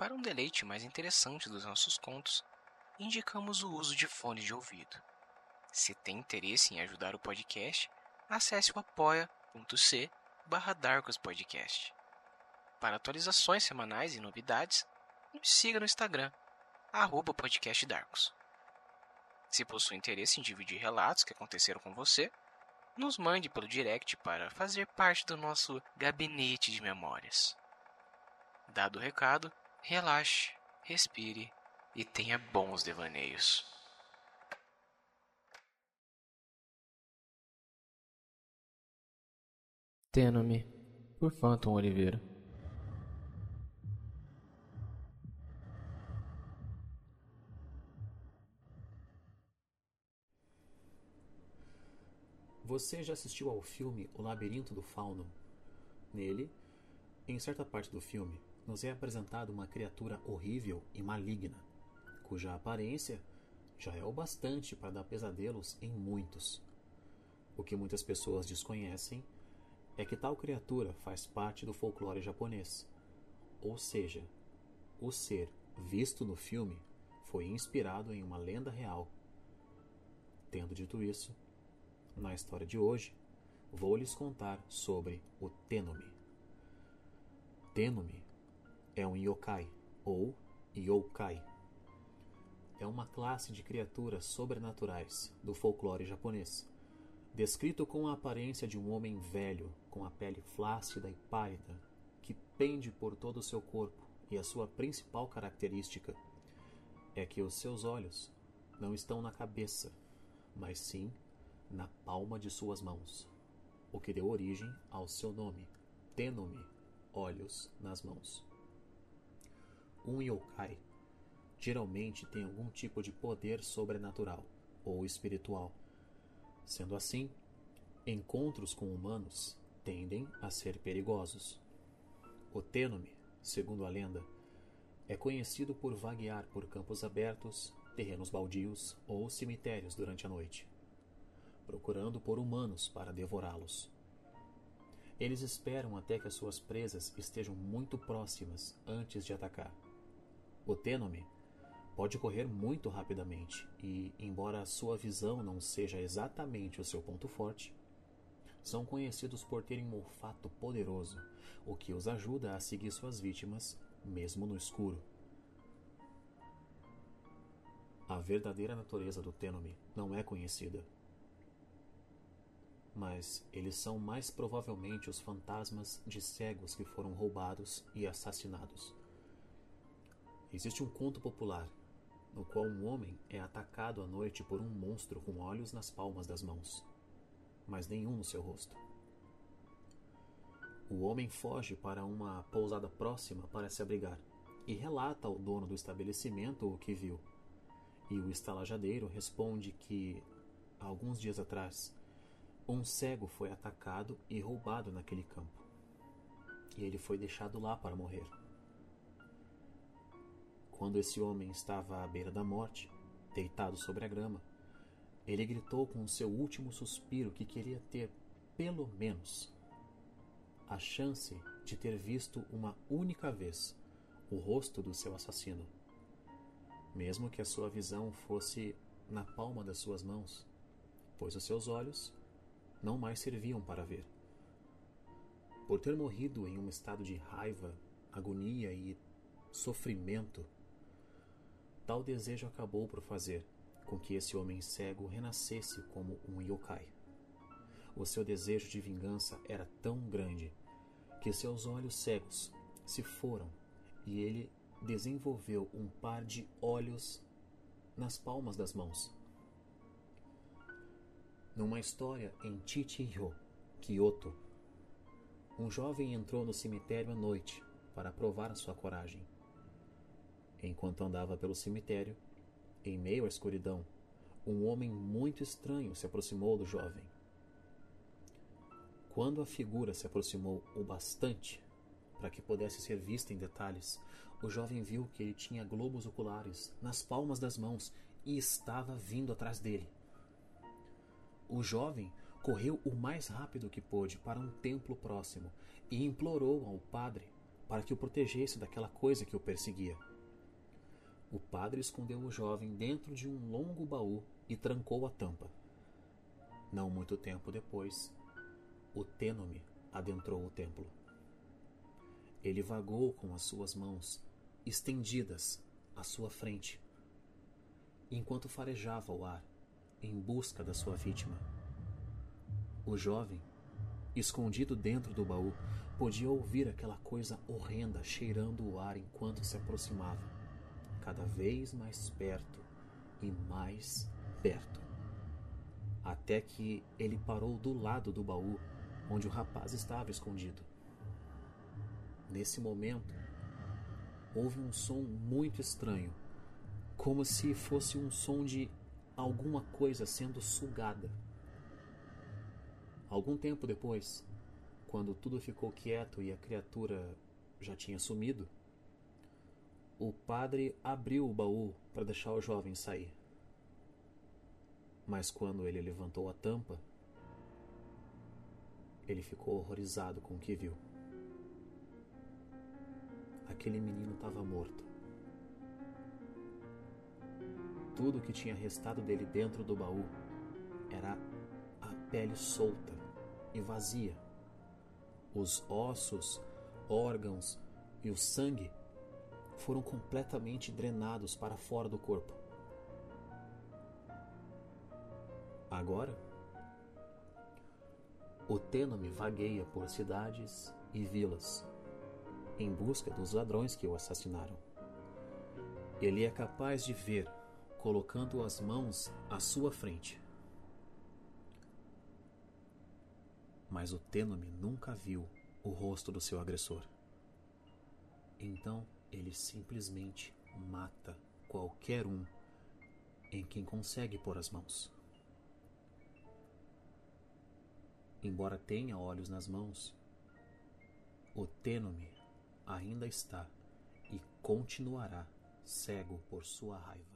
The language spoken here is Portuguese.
Para um deleite mais interessante dos nossos contos, indicamos o uso de fones de ouvido. Se tem interesse em ajudar o podcast, acesse o apoia.c barra Podcast. Para atualizações semanais e novidades, nos siga no Instagram, arroba podcastdarkos. Se possui interesse em dividir relatos que aconteceram com você, nos mande pelo direct para fazer parte do nosso gabinete de memórias. Dado o recado, relaxe, respire e tenha bons devaneios. Teno-me, por Phantom Oliveira. Você já assistiu ao filme O Labirinto do Fauno? Nele, em certa parte do filme, nos é apresentada uma criatura horrível e maligna, cuja aparência já é o bastante para dar pesadelos em muitos. O que muitas pessoas desconhecem é que tal criatura faz parte do folclore japonês, ou seja, o ser visto no filme foi inspirado em uma lenda real. Tendo dito isso, na história de hoje, vou lhes contar sobre o Tenome. Tenome é um yokai ou yokai. É uma classe de criaturas sobrenaturais do folclore japonês, descrito com a aparência de um homem velho com a pele flácida e pálida que pende por todo o seu corpo e a sua principal característica é que os seus olhos não estão na cabeça, mas sim na palma de suas mãos, o que deu origem ao seu nome, Tenome, olhos nas mãos. Um yokai geralmente tem algum tipo de poder sobrenatural ou espiritual. Sendo assim, encontros com humanos tendem a ser perigosos. O Tenome, segundo a lenda, é conhecido por vaguear por campos abertos, terrenos baldios ou cemitérios durante a noite procurando por humanos para devorá-los. Eles esperam até que as suas presas estejam muito próximas antes de atacar. O Tenome pode correr muito rapidamente e, embora a sua visão não seja exatamente o seu ponto forte, são conhecidos por terem um olfato poderoso, o que os ajuda a seguir suas vítimas, mesmo no escuro. A verdadeira natureza do Tenome não é conhecida mas eles são mais provavelmente os fantasmas de cegos que foram roubados e assassinados. Existe um conto popular no qual um homem é atacado à noite por um monstro com olhos nas palmas das mãos, mas nenhum no seu rosto. O homem foge para uma pousada próxima para se abrigar e relata ao dono do estabelecimento o que viu. E o estalajadeiro responde que, alguns dias atrás, um cego foi atacado e roubado naquele campo. E ele foi deixado lá para morrer. Quando esse homem estava à beira da morte, deitado sobre a grama, ele gritou com o seu último suspiro que queria ter, pelo menos, a chance de ter visto uma única vez o rosto do seu assassino, mesmo que a sua visão fosse na palma das suas mãos, pois os seus olhos não mais serviam para ver. Por ter morrido em um estado de raiva, agonia e sofrimento, tal desejo acabou por fazer com que esse homem cego renascesse como um yokai. O seu desejo de vingança era tão grande que seus olhos cegos se foram e ele desenvolveu um par de olhos nas palmas das mãos numa história em Chichiyo, Kyoto, um jovem entrou no cemitério à noite para provar sua coragem. Enquanto andava pelo cemitério, em meio à escuridão, um homem muito estranho se aproximou do jovem. Quando a figura se aproximou o bastante para que pudesse ser vista em detalhes, o jovem viu que ele tinha globos oculares nas palmas das mãos e estava vindo atrás dele. O jovem correu o mais rápido que pôde para um templo próximo e implorou ao padre para que o protegesse daquela coisa que o perseguia. O padre escondeu o jovem dentro de um longo baú e trancou a tampa. Não muito tempo depois, o Tênome adentrou o templo. Ele vagou com as suas mãos estendidas à sua frente, enquanto farejava o ar em busca da sua vítima. O jovem, escondido dentro do baú, podia ouvir aquela coisa horrenda cheirando o ar enquanto se aproximava, cada vez mais perto e mais perto. Até que ele parou do lado do baú onde o rapaz estava escondido. Nesse momento, houve um som muito estranho, como se fosse um som de alguma coisa sendo sugada. Algum tempo depois, quando tudo ficou quieto e a criatura já tinha sumido, o padre abriu o baú para deixar o jovem sair. Mas quando ele levantou a tampa, ele ficou horrorizado com o que viu. Aquele menino estava morto. Tudo que tinha restado dele dentro do baú era a pele solta e vazia. Os ossos, órgãos e o sangue foram completamente drenados para fora do corpo. Agora, o Tênome vagueia por cidades e vilas em busca dos ladrões que o assassinaram. Ele é capaz de ver colocando as mãos à sua frente mas o Tênome nunca viu o rosto do seu agressor. Então ele simplesmente mata qualquer um em quem consegue pôr as mãos. Embora tenha olhos nas mãos, o Tênome ainda está e continuará cego por sua raiva.